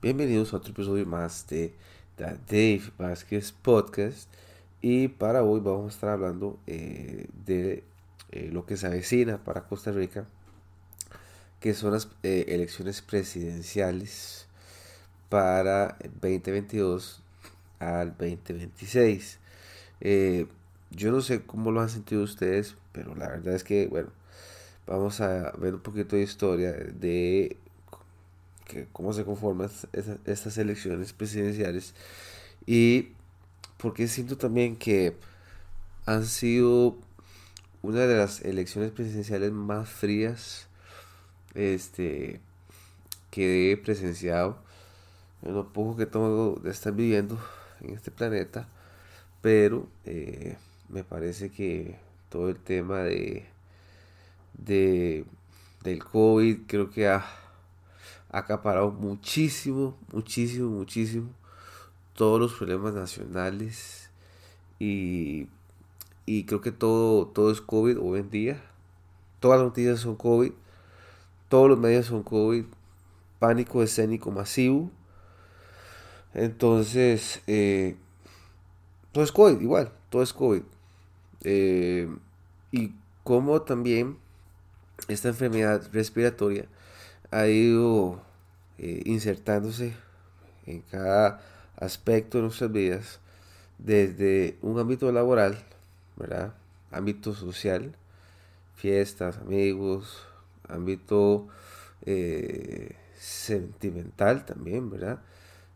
Bienvenidos a otro episodio más de The Dave Vázquez Podcast. Y para hoy vamos a estar hablando eh, de eh, lo que se avecina para Costa Rica, que son las eh, elecciones presidenciales para 2022 al 2026. yo no sé cómo lo han sentido ustedes, pero la verdad es que, bueno, vamos a ver un poquito de historia de que, cómo se conforman estas elecciones presidenciales. Y porque siento también que han sido una de las elecciones presidenciales más frías este que he presenciado. En lo poco que tengo de estar viviendo en este planeta pero eh, me parece que todo el tema de, de del COVID creo que ha acaparado muchísimo, muchísimo, muchísimo todos los problemas nacionales y, y creo que todo, todo es COVID hoy en día. Todas las noticias son COVID, todos los medios son COVID, pánico escénico masivo. Entonces, eh, todo es COVID, igual, todo es COVID. Eh, y como también esta enfermedad respiratoria ha ido eh, insertándose en cada aspecto de nuestras vidas, desde un ámbito laboral, ¿verdad? ámbito social, fiestas, amigos, ámbito eh, sentimental también, ¿verdad?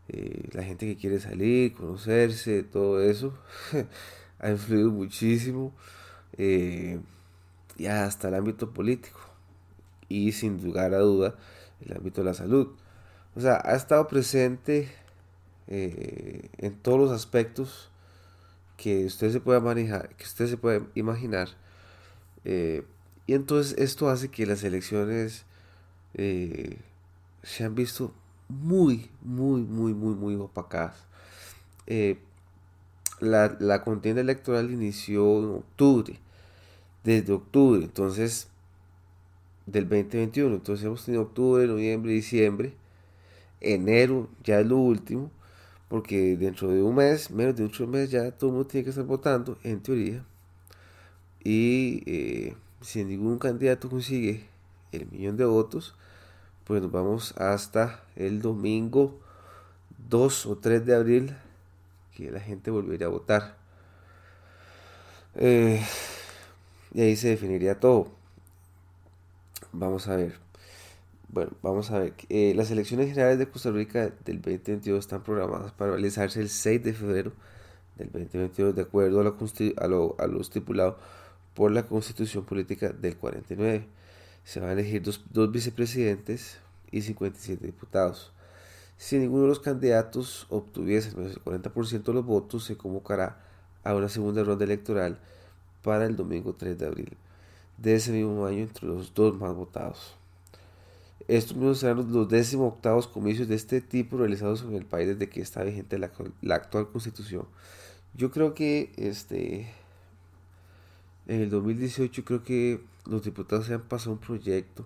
Eh, la gente que quiere salir, conocerse, todo eso, ha influido muchísimo, y hasta el ámbito político y sin lugar a duda el ámbito de la salud. O sea, ha estado presente eh, en todos los aspectos que usted se pueda manejar, que usted se puede imaginar. Eh, y entonces esto hace que las elecciones eh, se han visto muy, muy, muy, muy, muy opacadas. la, la contienda electoral inició en octubre, desde octubre, entonces del 2021. Entonces hemos tenido octubre, noviembre, diciembre, enero, ya es lo último, porque dentro de un mes, menos de ocho meses, ya todo el mundo tiene que estar votando, en teoría. Y eh, si ningún candidato consigue el millón de votos, pues nos vamos hasta el domingo 2 o 3 de abril, que la gente volvería a votar. Eh, y ahí se definiría todo. Vamos a ver. Bueno, vamos a ver. Eh, las elecciones generales de Costa Rica del 2022 están programadas para realizarse el 6 de febrero del 2022 de acuerdo a lo, a lo, estipulado por la Constitución Política del 49. Se van a elegir dos, dos vicepresidentes y 57 diputados. Si ninguno de los candidatos obtuviese menos del 40% de los votos, se convocará a una segunda ronda electoral para el domingo 3 de abril de ese mismo año entre los dos más votados. Estos mismos serán los décimo octavos comicios de este tipo realizados en el país desde que está vigente la, actual constitución. Yo creo que este en el 2018 creo que los diputados se han pasado un proyecto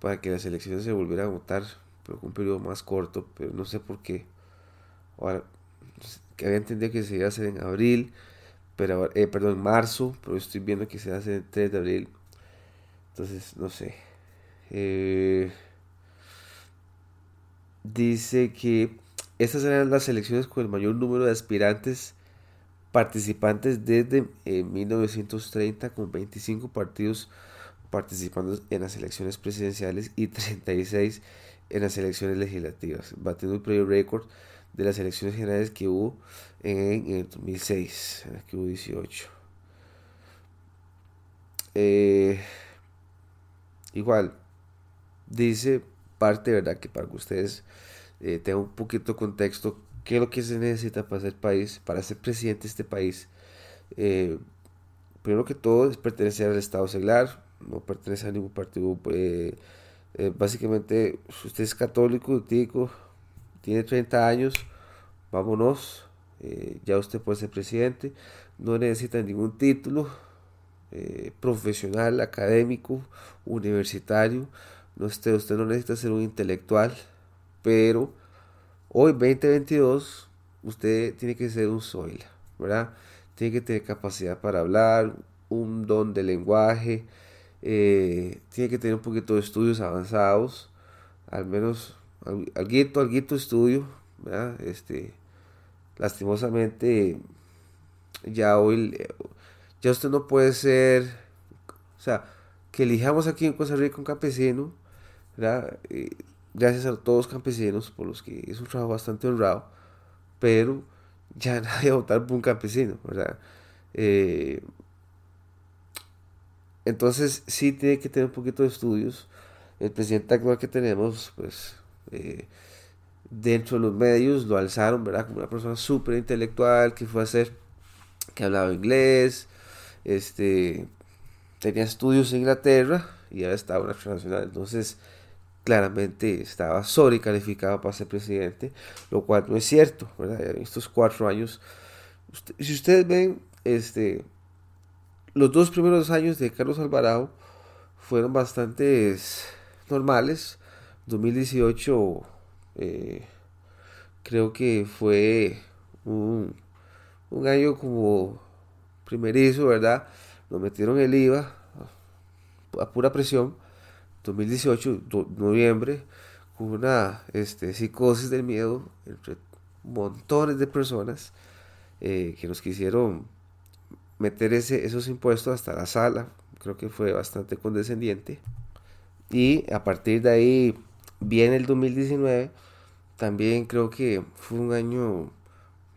para que las elecciones se volvieran a votar, pero con un periodo más corto, pero no sé por qué. Ahora, que había entendido que se iba a hacer en abril, pero eh, perdón, en marzo, pero estoy viendo que se hacer el 3 de abril. Entonces, no sé. Eh, dice que estas serán las elecciones con el mayor número de aspirantes participantes desde 1930, eh, con 25 partidos participando en las elecciones presidenciales y 36 en las elecciones legislativas, batiendo el primer récord de las elecciones generales que hubo en, el 2006, en las que hubo 18. Eh, Igual, dice parte, ¿verdad? Que para que ustedes eh, tengan un poquito de contexto, qué es lo que se necesita para ser país, para ser presidente de este país. Eh, primero que todo es pertenecer al Estado seglar, no pertenece a ningún partido. Eh, básicamente, si usted es católico, tico, tiene 30 años, vámonos, ya usted puede ser presidente, no necesita ningún título, eh, profesional, académico, universitario. No usted, usted no necesita ser un intelectual, pero Hoy, 2022, usted tiene que ser un soil, ¿verdad? Tiene que tener capacidad para hablar, un don de lenguaje, eh, tiene que tener un poquito de estudios avanzados, al menos algo, algo estudio, ¿verdad? Este, lastimosamente, ya hoy, ya usted no puede ser, o sea, que elijamos aquí en Costa Rica un campesino. Eh, gracias a todos los campesinos, por los que es un trabajo bastante honrado, pero ya nadie va a votar por un campesino, ¿verdad? Eh, entonces sí tiene que tener un poquito de estudios. El presidente actual que tenemos, pues, eh, dentro de los medios lo alzaron, ¿verdad? Como una persona súper intelectual que fue a hacer, que hablaba inglés, este, tenía estudios en Inglaterra y ahora estaba en la internacional. Entonces, claramente estaba sobrecalificado para ser presidente, lo cual no es cierto, ¿verdad? Estos cuatro años, si ustedes ven, este, los dos primeros años de Carlos Alvarado fueron bastante normales. 2018 eh, creo que fue un año como primerizo, ¿verdad? Nos metieron el IVA a pura presión 2018, noviembre, hubo una este, psicosis del miedo entre montones de personas eh, que nos quisieron meter ese, esos impuestos hasta la sala. Creo que fue bastante condescendiente. Y a partir de ahí viene el 2019. También creo que fue un año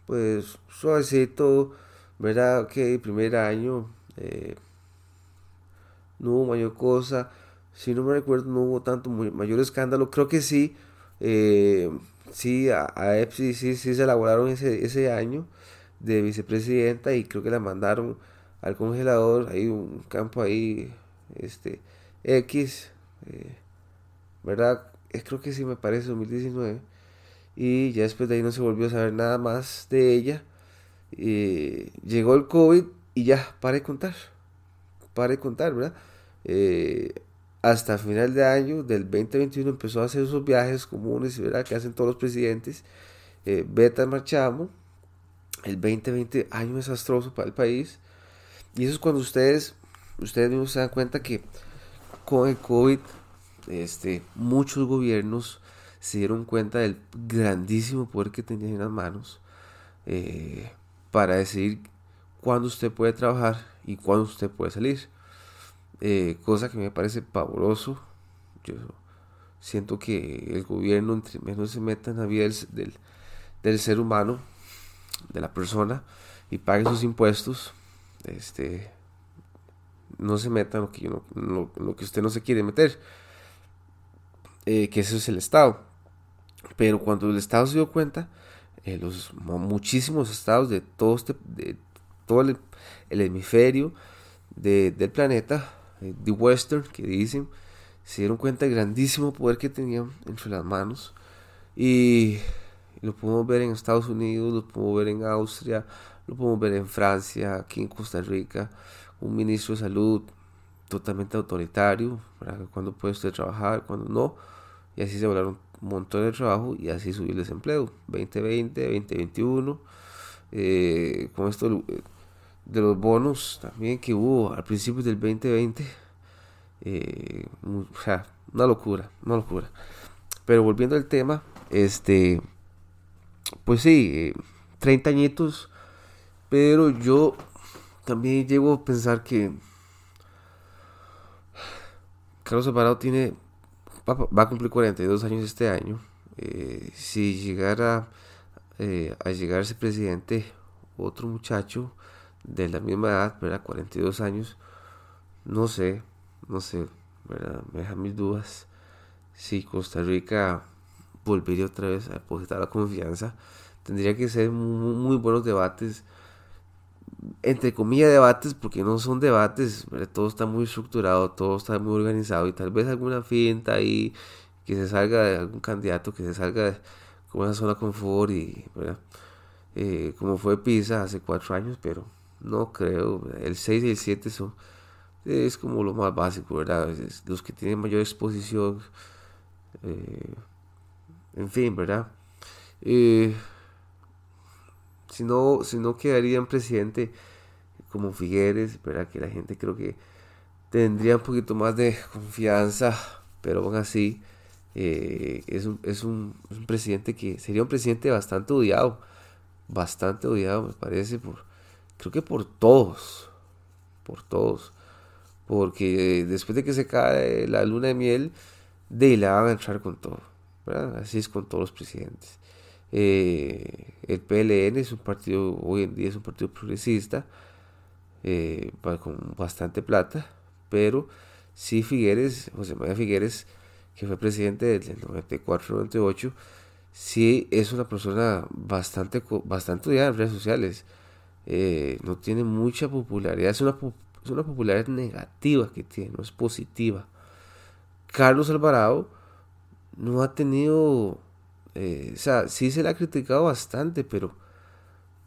pues suavecito, ¿verdad? Que el primer año eh, no hubo mayor cosa si no me recuerdo, no hubo tanto mayor escándalo. Creo que sí, eh, sí, a, a EPSI sí, sí se elaboraron ese, ese año de vicepresidenta y creo que la mandaron al congelador. Hay un campo ahí, este, X, eh, ¿verdad? Eh, creo que sí me parece 2019. Y ya después de ahí no se volvió a saber nada más de ella. Llegó el COVID y ya, para de contar. Para de contar, ¿verdad? Eh, hasta final de año del 2021 empezó a hacer esos viajes comunes ¿verdad? que hacen todos los presidentes. Eh, Beta marchamos. El 2020, año desastroso para el país. Y eso es cuando ustedes, ustedes mismos se dan cuenta que con el COVID, este, muchos gobiernos se dieron cuenta del grandísimo poder que tenían en las manos eh, para decidir cuándo usted puede trabajar y cuándo usted puede salir. Eh, cosa que me parece pavoroso. Yo siento que el gobierno, entre menos se meta en la vida del, del, ser humano, de la persona, y pague sus impuestos, este, no se meta en lo que, lo, que usted no se quiere meter, eh, que eso es el Estado. Pero cuando el Estado se dio cuenta, eh, los muchísimos estados de todo, este, de todo el, hemisferio del planeta de Western, que dicen, se dieron cuenta del grandísimo poder que tenían entre las manos. Y lo podemos ver en Estados Unidos, lo podemos ver en Austria, lo podemos ver en Francia, aquí en Costa Rica, un ministro de salud totalmente autoritario, para cuando puede usted trabajar, cuando no, y así se volaron montón de trabajo y así subir el desempleo, 2020, 2021, eh, con esto de los bonos también que hubo al principio del 2020. Eh, una locura, una locura. Pero volviendo al tema, este, pues sí, 30 añitos, pero yo también llego a pensar que Carlos Alvarado tiene, va, a cumplir 42 años este año. Eh, si llegara eh, a llegar ese presidente, otro muchacho, de la misma edad, ¿verdad? 42 años, no sé, no sé. Me deja mis dudas. Si Costa Rica volvería otra vez a depositar la confianza, tendría que ser muy, buenos debates, entre comillas debates, porque no son debates, todo está muy estructurado, todo está muy organizado y tal vez alguna finta ahí que se salga de algún candidato, que se salga de como esa zona confort y, ¿verdad? Eh, como fue Pisa hace cuatro años, pero no creo. El 6 y el 7 son. Es como lo más básico, ¿verdad? los que tienen mayor exposición. Eh, en fin, ¿verdad? Eh, si, no, si no quedaría en presidente como Figueres, ¿verdad? que la gente creo que tendría un poquito más de confianza, pero aún así eh, es, un, es, un, presidente que sería un presidente bastante odiado, bastante odiado me parece, por, creo que por todos, por todos, porque después de que se cae la luna de miel, de la van a entrar con todo, así es con todos los presidentes. Eh, el PLN es un partido, hoy en día es un partido progresista, eh, con bastante plata, pero sí Figueres, José María Figueres, que fue presidente del 94-98, sí es una persona bastante, bastante odiada en redes sociales. Eh, no tiene mucha popularidad, es una, es una popularidad negativa que tiene, no es positiva. Carlos Alvarado no ha tenido, eh, o sea, sí se le ha criticado bastante, pero,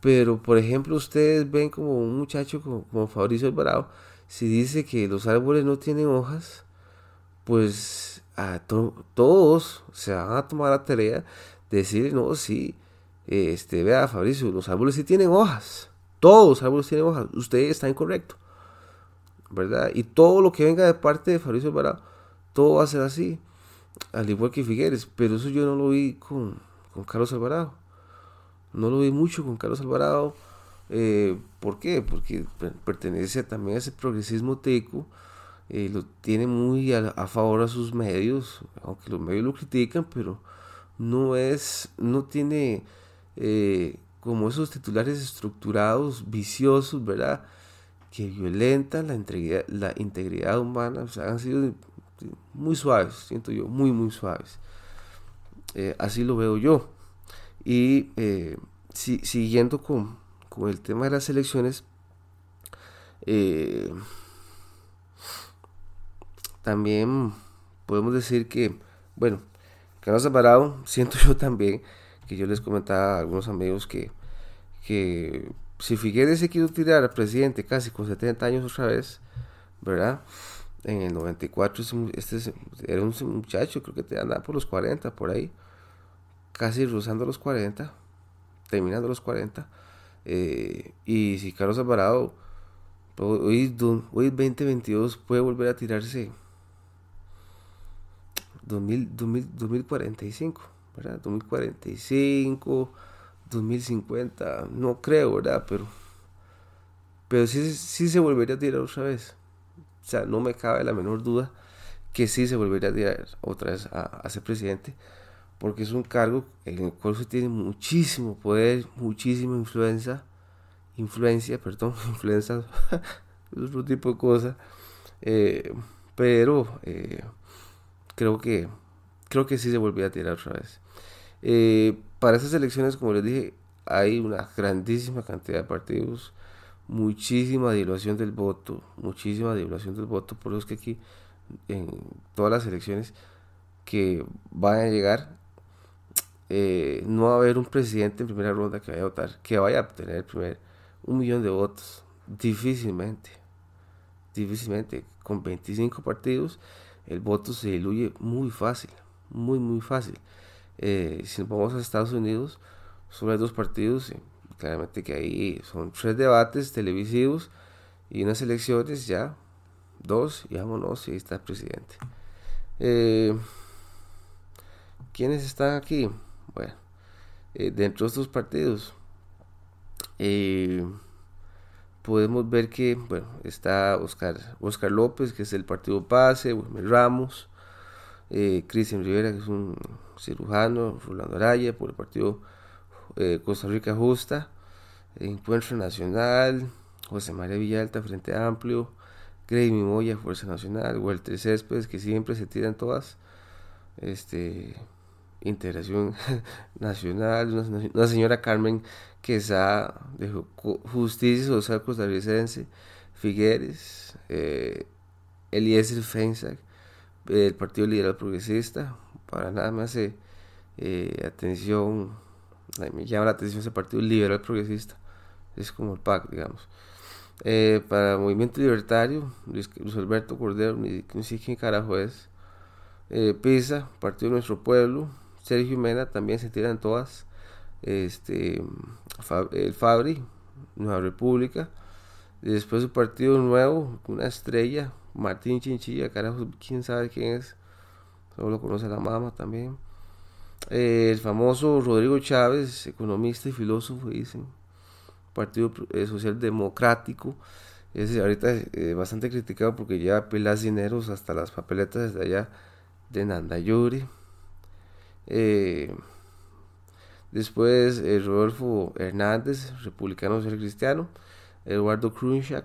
pero por ejemplo ustedes ven como un muchacho como, como Fabricio Alvarado, si dice que los árboles no tienen hojas, pues a todos se van a tomar la tarea de decir, no, sí, este, vea Fabricio, los árboles sí tienen hojas, todos los árboles tienen hojas, usted está incorrecto, ¿verdad? Y todo lo que venga de parte de Fabricio Alvarado, todo va a ser así, al igual que Figueres, pero eso yo no lo vi con, con Carlos Alvarado, no lo vi mucho con Carlos Alvarado, eh, ¿Por qué? Porque pertenece también a ese progresismo teco, eh, lo tiene muy a, favor a sus medios, aunque los medios lo critican, pero no es, no tiene eh, como esos titulares estructurados, viciosos, ¿verdad? Que violentan la integridad, la integridad humana, o sea, han sido muy suaves, siento yo, muy, muy suaves. así lo veo yo. Y si, siguiendo con, con el tema de las elecciones, eh, también podemos decir que, bueno, Carlos Alvarado, siento yo también, que yo les comentaba a algunos amigos que, que si Figueres se quiso tirar al presidente casi con 70 años otra vez, ¿verdad? En el 94 este era un muchacho, creo que te andaba por los 40, por ahí, casi rozando los 40, terminando los 40 eh, y si Carlos Alvarado hoy, hoy 2022 puede volver a tirarse 2000, 2045, ¿verdad? 2045, 2050, no creo, ¿verdad? Pero, pero sí, sí se volvería a tirar otra vez. O sea, no me cabe la menor duda que sí se volvería a tirar otra vez a, ser presidente porque es un cargo en el cual se tiene muchísimo poder, muchísima influencia, influencia, perdón, influencia, otro tipo de cosa, eh, pero eh, creo que creo que sí se volvió a tirar otra vez. Eh, para esas elecciones, como les dije, hay una grandísima cantidad de partidos, muchísima dilución del voto, muchísima dilución del voto, por los que aquí en todas las elecciones que van a llegar eh, no va a haber un presidente en primera ronda que vaya a votar, que vaya a obtener primer un millón de votos. Difícilmente, difícilmente. Con 25 partidos, el voto se diluye muy fácil, muy, muy fácil. Eh, si nos vamos a Estados Unidos, solo hay dos partidos, claramente que ahí son tres debates televisivos y unas elecciones ya, dos, y vámonos, y ahí está el presidente. Eh, ¿Quiénes están aquí? Bueno, eh, dentro de estos partidos eh, podemos ver que bueno, está Oscar, Oscar López, que es el partido Pase, Wilmer Ramos, Cristian Rivera, que es un cirujano, Rolando Araya, por el partido Costa Rica Justa, Encuentro Nacional, José María Villalta, Frente Amplio, Grey Moya, Fuerza Nacional, Walter Céspedes, que siempre se tiran todas. Este, Integración Nacional, una, señora Carmen Quesada de Justicia Social Costarricense, Figueres, eh, Eliezer Feinsack, del Partido Liberal Progresista, para nada más hace eh, atención, me llama la atención ese Partido Liberal Progresista, es como el PAC, digamos. Eh, para el Movimiento Libertario, Luis, Alberto Cordero, ni, sé quién carajo es. Eh, PISA, Partido de Nuestro Pueblo, Sergio Mena también se tiran todas. este, el Fabri, Nueva República. Después su partido nuevo, una estrella, Martín Chinchilla, carajo, quién sabe quién es, solo lo conoce la mamá también. Eh, el famoso Rodrigo Chávez, economista y filósofo, dicen, Partido eh, Social Democrático, es ahorita eh, bastante criticado porque lleva pilas dineros hasta las papeletas desde allá de Nandayuri. después Rodolfo Hernández, republicano social cristiano. Eduardo Krunchak,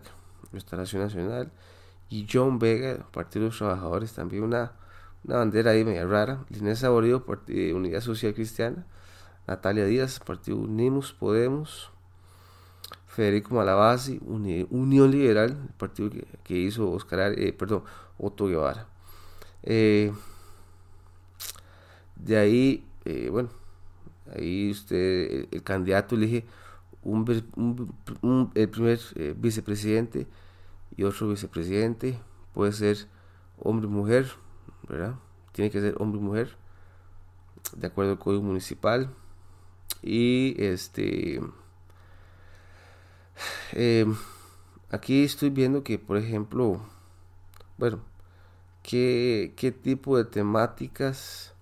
Restauración Nacional. Y John Vega, Partido de los Trabajadores, también una una bandera ahí media rara. Inés Saborío, eh, Unidad Social Cristiana. Natalia Díaz, Partido Unimos Podemos. Federico Malabasi, Unión Liberal, el partido que, hizo Oscar, eh, perdón, Otto Guevara. Eh, de ahí, bueno, ahí usted, el, candidato elige un, el primer vicepresidente y otro vicepresidente, puede ser hombre o mujer, Tiene que ser hombre y mujer, de acuerdo al código municipal. Y este. Em, aquí estoy viendo que, por ejemplo, bueno, ¿qué, qué tipo de temáticas,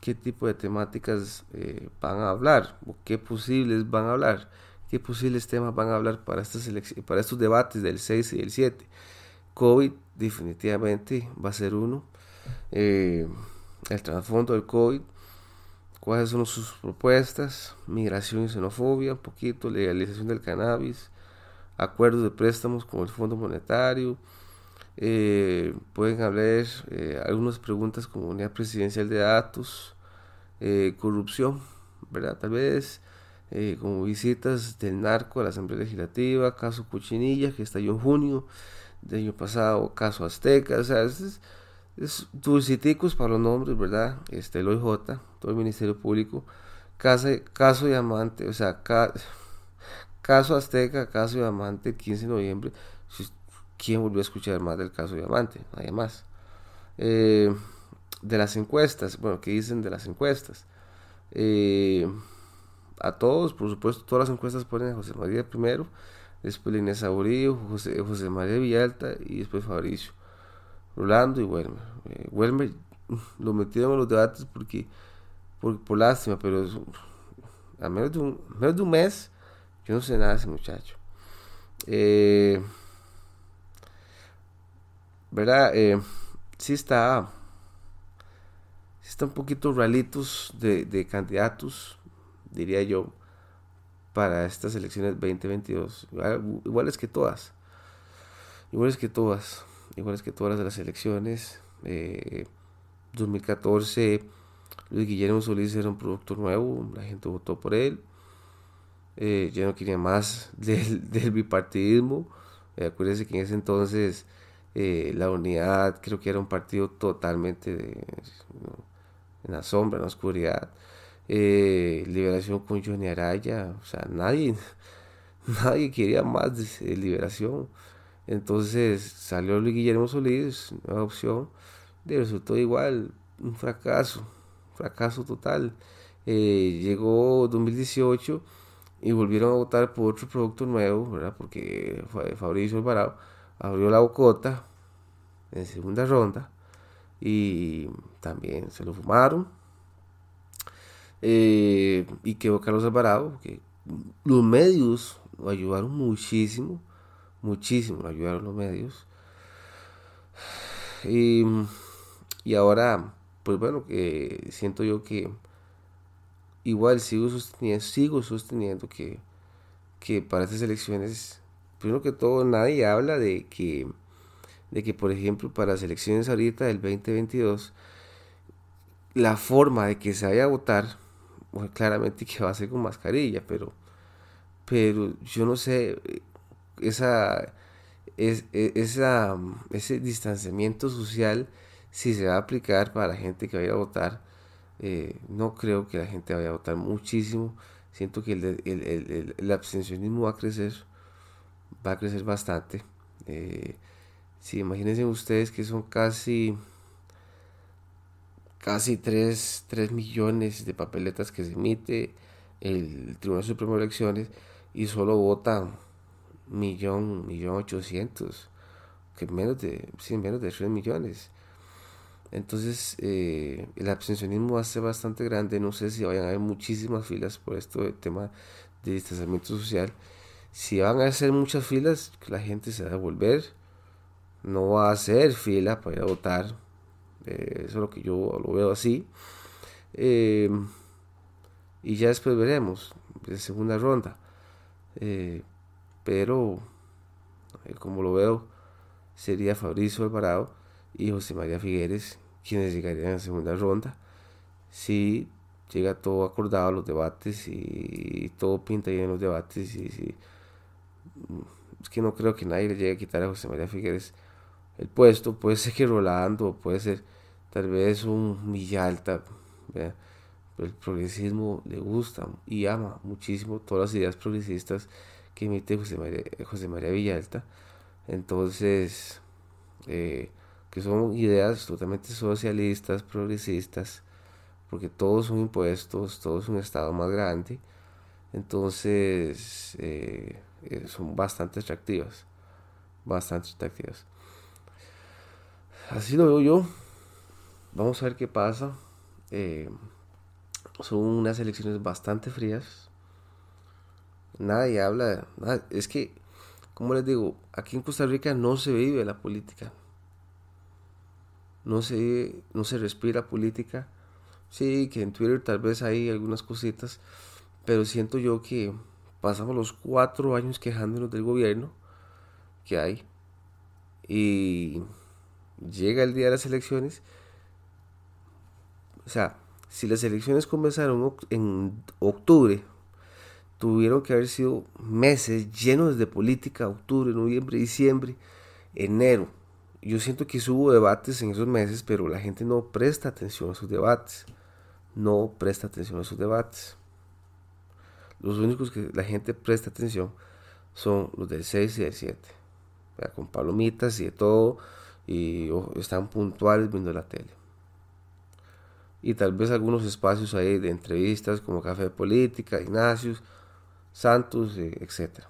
qué tipo de temáticas eh, van a hablar, o qué posibles van a hablar, qué posibles temas van a hablar para, estas para estos debates del 6 y el 7. COVID definitivamente va a ser uno eh, el trasfondo del COVID, cuáles son sus propuestas, migración y xenofobia, un poquito, legalización del cannabis, acuerdos de préstamos con el Fondo Monetario, eh, pueden hablar eh, algunas preguntas como unidad presidencial de datos, corrupción, ¿verdad? Tal vez como visitas del narco a la Asamblea Legislativa, caso Cuchinilla que estalló en junio del año pasado, caso Azteca, o sea, es, es dulciticos para los nombres, ¿verdad? Este, el OIJ, todo el Ministerio Público, caso, caso Diamante, o sea, caso Azteca, caso Diamante, el 15 de noviembre. ¿Quién volvió a escuchar más del caso Diamante? Nadie más. Eh, de las encuestas, bueno, ¿qué dicen de las encuestas? Eh, a todos, por supuesto, todas las encuestas ponen a José María primero, después Inés Aburillo, José, José María Villalta y después Fabricio. Rolando y Welmer. Eh, lo metieron en los debates porque por, lástima, pero a menos de, un, menos de un mes yo no sé nada de ese muchacho. Eh, ¿Verdad? Eh, sí está. Sí está un poquito ralitos de, candidatos, diría yo, para estas elecciones 2022. iguales que todas. Iguales que todas iguales que todas las elecciones. 2014, eh, Luis Guillermo Solís era un productor nuevo, la gente votó por él. Eh, ya no quería más del, bipartidismo. Eh, acuérdense que en ese entonces la unidad creo que era un partido totalmente en la sombra, en la oscuridad. liberación con Johnny Araya, o sea, nadie, nadie quería más de liberación. Entonces salió Luis Guillermo Solís, nueva opción, y resultó igual, un fracaso, fracaso total. Eh, llegó 2018 y volvieron a votar por otro producto nuevo, ¿verdad? Porque Fabricio Alvarado abrió la bocota en segunda ronda y también se lo fumaron. Eh, y quedó Carlos Alvarado, que los medios lo ayudaron muchísimo muchísimo, ayudaron los medios. Y, y ahora, pues bueno, que siento yo que igual sigo sosteniendo, sigo sosteniendo que, que para estas elecciones, primero que todo, nadie habla de que, de que, por ejemplo, para las elecciones ahorita del 2022, la forma de que se vaya a votar, bueno, claramente que va a ser con mascarilla, pero, pero yo no sé, esa, es, e, esa, ese distanciamiento social, si se va a aplicar para la gente que vaya a votar, eh, no creo que la gente vaya a votar muchísimo. Siento que el, el, abstencionismo va a crecer, va a crecer bastante. Eh, si imagínense ustedes que son casi casi 3, 3, millones de papeletas que se emite, el Tribunal Supremo de Elecciones y solo vota millón, millón ochocientos, que menos de, sí, menos de 3 millones. Entonces, eh, el abstencionismo va a ser bastante grande. No sé si vayan a haber muchísimas filas por esto del tema de distanciamiento social. Si van a ser muchas filas, la gente se va a volver. No va a hacer fila para votar. Eh, eso es lo que yo lo veo así. Eh, y ya después veremos, de segunda ronda. Pero, como lo veo, sería Fabricio Alvarado y José María Figueres quienes llegarían a segunda ronda. Si llega todo acordado los debates y todo pinta bien en los debates y si, es que no creo que nadie le llegue a quitar a José María Figueres el puesto, puede ser que Rolando, puede ser tal vez un Villalta, el progresismo le gusta y ama muchísimo todas las ideas progresistas que emite José María, José María Villalta, entonces eh, que son ideas totalmente socialistas, progresistas, porque todos son impuestos, todos es un Estado más grande, entonces eh, eh, son bastante atractivas, bastante atractivas. Así lo veo yo, vamos a ver qué pasa. Eh, son unas elecciones bastante frías. Nadie habla, es que, como les digo, aquí en Costa Rica no se vive la política, no se, no se respira política. Sí, que en Twitter tal vez hay algunas cositas, pero siento yo que pasamos los cuatro años quejándonos del gobierno que hay y llega el día de las elecciones. O sea, si las elecciones comenzaron en octubre, tuvieron que haber sido meses llenos de política, octubre, noviembre, diciembre, enero yo siento que hubo debates en esos meses, pero la gente no presta atención a esos debates. No presta atención a esos debates. Los únicos que la gente presta atención son los del 6 y del 7. Con palomitas y de todo. Y están puntuales viendo la tele. Y tal vez algunos espacios ahí de entrevistas como Café de Política, Ignacios, Santos, etc.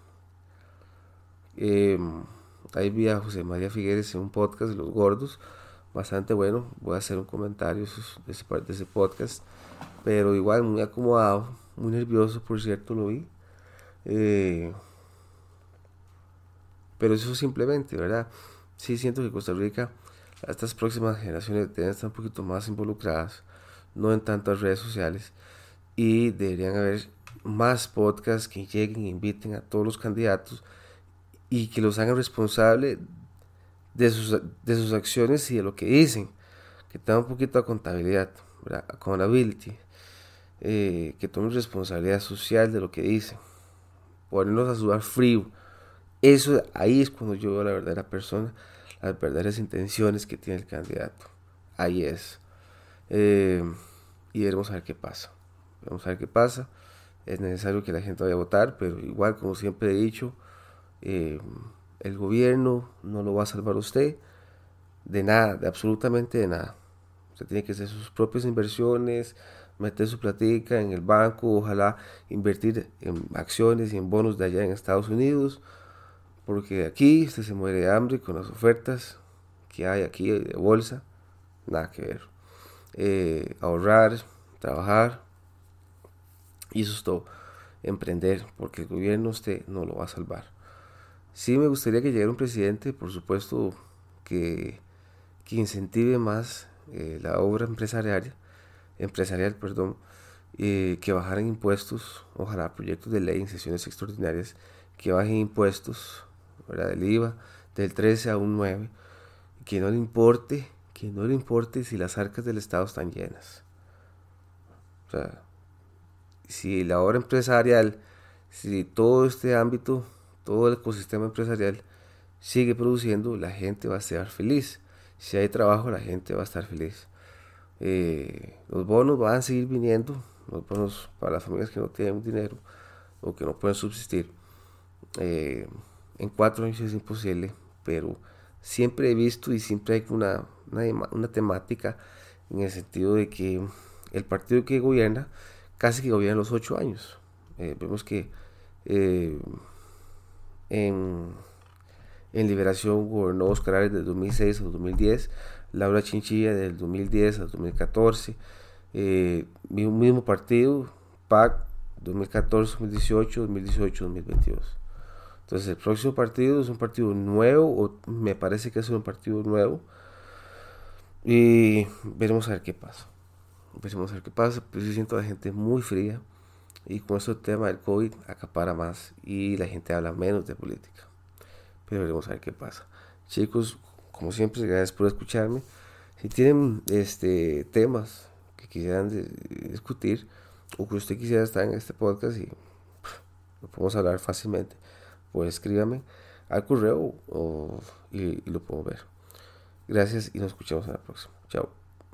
Eh, em, Ahí vi a José María Figueres en un podcast de Los Gordos, bastante bueno. Voy a hacer un comentario de ese, de ese podcast, pero igual muy acomodado, muy nervioso, por cierto, lo vi. Eh, pero eso simplemente, ¿verdad? Sí siento que Costa Rica, estas próximas generaciones deben estar un poquito más involucradas, no en tantas redes sociales, y deberían haber más podcasts que lleguen e inviten a todos los candidatos y que los hagan responsables de sus, de sus acciones y de lo que dicen, que tengan un poquito de contabilidad, accountability, eh, que tomen responsabilidad social de lo que dicen, ponernos a sudar frío. Eso ahí es cuando yo veo la verdadera persona, las verdaderas intenciones que tiene el candidato. Ahí es. Eh, y veremos a ver qué pasa. Vamos a ver qué pasa. Es necesario que la gente vaya a votar, pero igual, como siempre he dicho, eh, el gobierno no lo va a salvar usted de nada, de absolutamente de nada. Usted tiene que hacer sus propias inversiones, meter su platica en el banco, ojalá invertir en acciones y en bonos de allá en Estados Unidos, porque aquí usted se muere de hambre con las ofertas que hay aquí de bolsa, nada que ver. Eh, ahorrar, trabajar, y eso es todo. Emprender, porque el gobierno usted no lo va a salvar. Sí me gustaría que llegara un presidente, por supuesto, que, que incentive más eh, la obra empresarial, empresarial perdón, eh, que bajaran impuestos, ojalá proyectos de ley en sesiones extraordinarias, que bajen impuestos ¿verdad? del IVA del 13 a un 9, que no le importe, que no le importe si las arcas del Estado están llenas. O sea, si la obra empresarial, si todo este ámbito todo el ecosistema empresarial sigue produciendo, la gente va a estar feliz. Si hay trabajo, la gente va a estar feliz. Eh, los bonos van a seguir viniendo, los bonos para las familias que no tienen dinero o que no pueden subsistir. Eh, en cuatro años es imposible, pero siempre he visto y siempre hay una, una, una temática en el sentido de que el partido que gobierna casi que gobiernan los ocho años. Eh, vemos que eh, en, en, Liberación gobernó Oscar Arias del 2006 al 2010, Laura Chinchilla del 2010 al 2014, eh, mismo partido, PAC 2014, 2018, 2018, 2022. Entonces el próximo partido es un partido nuevo, o me parece que es un partido nuevo, y veremos a ver qué pasa. Veremos a ver qué pasa, pero yo siento a la gente muy fría y con este tema del COVID acapara más y la gente habla menos de política. Pero veremos a ver qué pasa. Chicos, como siempre, gracias por escucharme. Si tienen este temas que quisieran discutir o que usted quisiera estar en este podcast y lo podemos hablar fácilmente, pues escríbame al correo y, y lo puedo ver. Gracias y nos escuchamos en la próxima. Chao.